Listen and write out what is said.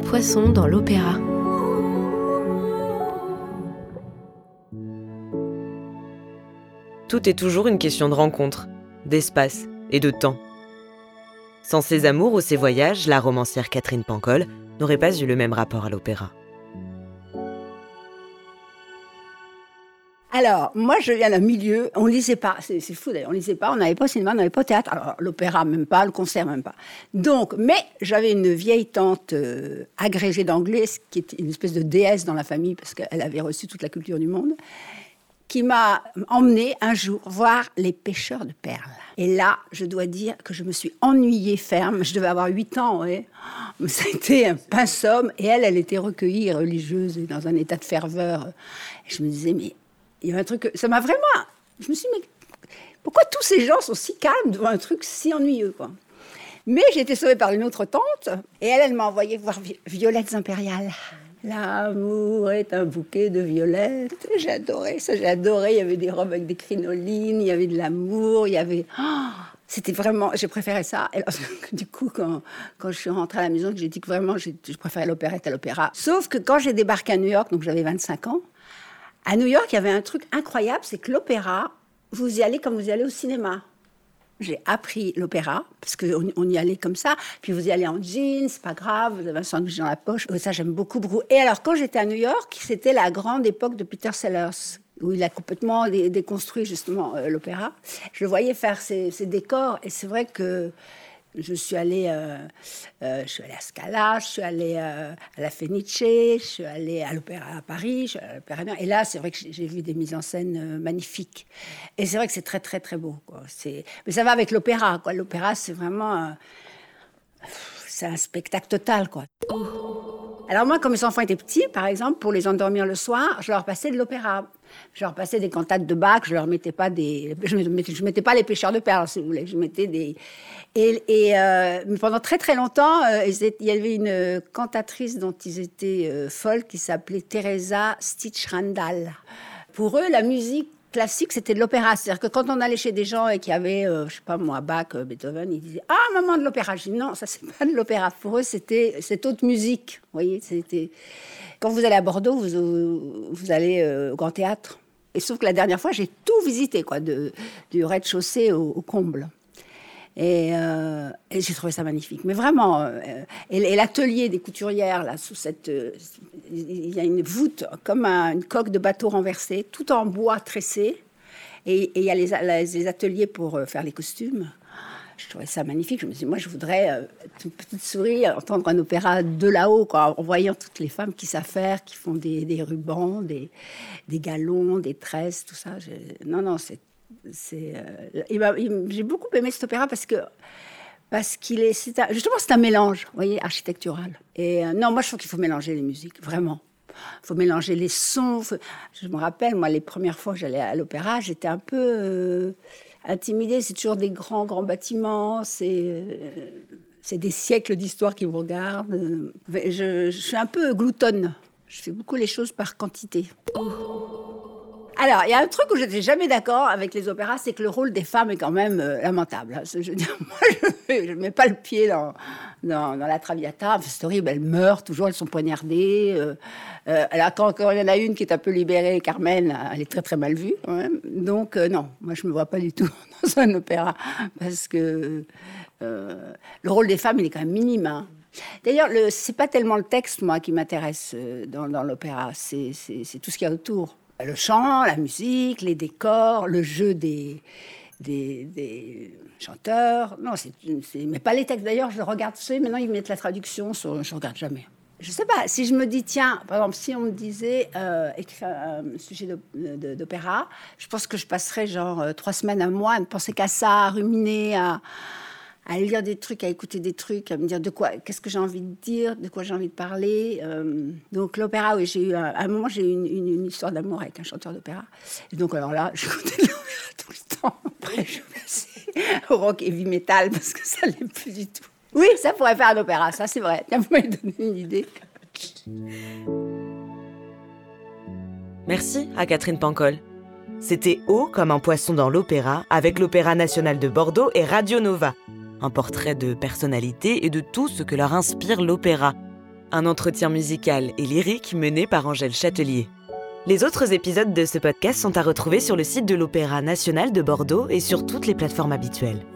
poisson dans l'opéra. Tout est toujours une question de rencontre, d'espace et de temps. Sans ses amours ou ses voyages, la romancière Catherine Pancol n'aurait pas eu le même rapport à l'opéra. Alors, moi, je viens d'un milieu, on lisait pas, c'est fou d'ailleurs, on lisait pas, on n'avait pas cinéma, on n'avait pas théâtre, alors l'opéra même pas, le concert même pas. Donc, mais j'avais une vieille tante euh, agrégée d'anglais, qui était une espèce de déesse dans la famille, parce qu'elle avait reçu toute la culture du monde, qui m'a emmené un jour voir les pêcheurs de perles. Et là, je dois dire que je me suis ennuyée ferme. Je devais avoir 8 ans, ouais. Ça a été un pinceau. Et elle, elle était recueillie, religieuse, et dans un état de ferveur. Et je me disais, mais il y a un truc. Ça m'a vraiment. Je me suis dit, mais pourquoi tous ces gens sont si calmes devant un truc si ennuyeux, quoi? Mais j'ai été sauvée par une autre tante. Et elle, elle m'a envoyé voir Violettes impériales. L'amour est un bouquet de violettes. Adoré ça, adoré. Il y avait des robes avec des crinolines, il y avait de l'amour, il y avait. Oh, c'était vraiment. J'ai préféré ça. Et du coup, quand, quand je suis rentrée à la maison, j'ai dit que vraiment, je préférais l'opérette à l'opéra. Sauf que quand j'ai débarqué à New York, donc j'avais 25 ans, à New York, il y avait un truc incroyable c'est que l'opéra, vous y allez comme vous y allez au cinéma j'ai appris l'opéra, parce qu'on on y allait comme ça. Puis vous y allez en jeans, c'est pas grave, vous avez un sandwich dans la poche. Ça, j'aime beaucoup. Et alors, quand j'étais à New York, c'était la grande époque de Peter Sellers, où il a complètement déconstruit justement euh, l'opéra. Je le voyais faire ses décors, et c'est vrai que je suis allée, euh, euh, je suis allée à Scala, je suis allée euh, à la Fenice, je suis allée à l'Opéra à Paris, je à l'Opéra Et là, c'est vrai que j'ai vu des mises en scène magnifiques. Et c'est vrai que c'est très, très, très beau. Mais ça va avec l'opéra. L'opéra, c'est vraiment... c'est un spectacle total. Quoi. Alors moi, quand mes enfants étaient petits, par exemple, pour les endormir le soir, je leur passais de l'opéra. Je leur passais des cantates de Bach, je leur mettais pas des, je mettais, mettais pas les pêcheurs de perles, si vous voulez, je mettais des, et, euh, pendant très très longtemps, euh, il y avait une cantatrice dont ils étaient euh, folles qui s'appelait Teresa Stitch-Randall. Pour eux, la musique classique, c'était de l'opéra. C'est-à-dire que quand on allait chez des gens et qui avaient, je je sais pas moi, Bach, Beethoven, ils disaient Ah, maman, de l'opéra. Je Non, ça, c'est pas de l'opéra. Pour eux, c'était cette autre musique. Voyez, c'était. Quand vous allez à Bordeaux, vous, vous allez au Grand Théâtre. Et sauf que la dernière fois, j'ai tout visité, quoi, de, du rez-de-chaussée au comble. Euh, et, j'ai trouvé ça magnifique. Mais vraiment, euh, et, l'atelier des couturières, là, sous cette. Euh, il y a une voûte comme une coque de bateau renversée, tout en bois tressé. Et, il y a les, ateliers pour faire les costumes. Je trouvais ça magnifique. Je me suis dit, moi, je voudrais, une petite souris, entendre un opéra de là-haut, en voyant toutes les femmes qui savent faire, qui font des, rubans, des, galons, des tresses, tout ça. non, non, c'est, euh, j'ai beaucoup aimé cet opéra parce que parce qu'il est, justement, c'est un mélange, vous voyez, architectural. Et euh, non, moi, je trouve qu'il faut mélanger les musiques, vraiment. Il faut mélanger les sons. Je me rappelle, moi, les premières fois que j'allais à l'opéra, j'étais un peu euh, intimidée. C'est toujours des grands, grands bâtiments. C'est c'est des siècles d'histoire qui vous regardent. Je, je, suis un peu gloutonne. Je fais beaucoup les choses par quantité. Alors, il y a un truc où je n'étais jamais d'accord avec les opéras, c'est que le rôle des femmes est quand même euh, lamentable. Je veux dire, moi, je ne mets pas le pied dans, la Traviata. c'est horrible, elles meurent toujours, elles sont poignardées. Euh, euh, alors, quand, il y en a une qui est un peu libérée, Carmen, elle est très très mal vue. Donc, non, moi, je ne me vois pas du tout dans un opéra, parce que le rôle des femmes, il est quand même minime. Hein. D'ailleurs, ce n'est pas tellement le texte, moi, qui m'intéresse dans l'opéra, c'est tout ce qu'il y a autour. Le chant, la musique, les décors, le jeu des, des, chanteurs. Non, c'est, mais pas les textes. D'ailleurs, je regarde, tu maintenant ils mettent la traduction, sur, je regarde jamais. Je sais pas, si je me dis, tiens, par exemple, si on me disait euh, écrire un sujet d'opéra, je pense que je passerais genre euh, trois semaines, à mois à ne penser qu'à ça, à ruminer, à, à lire des trucs, à écouter des trucs, à me dire de quoi, qu'est-ce que j'ai envie de dire, de quoi j'ai envie de parler. Euh, donc l'opéra, oui, j'ai eu à un moment j'ai eu une, histoire d'amour avec un chanteur d'opéra. Et donc alors là, j'écoutais de l'opéra tout le temps. Après, je passais au rock heavy metal parce que ça l'est plus du tout. Oui, ça pourrait faire un opéra, ça c'est vrai. Vous m'avez donné une idée. Merci à Catherine Pancol. C'était haut comme un poisson dans l'opéra avec l'Opéra national de Bordeaux et Radio Nova un portrait de personnalité et de tout ce que leur inspire l'opéra. un entretien musical et lyrique mené par Angèle Châtelier. Les autres épisodes de ce podcast sont à retrouver sur le site de l'Opéra national de Bordeaux et sur toutes les plateformes habituelles.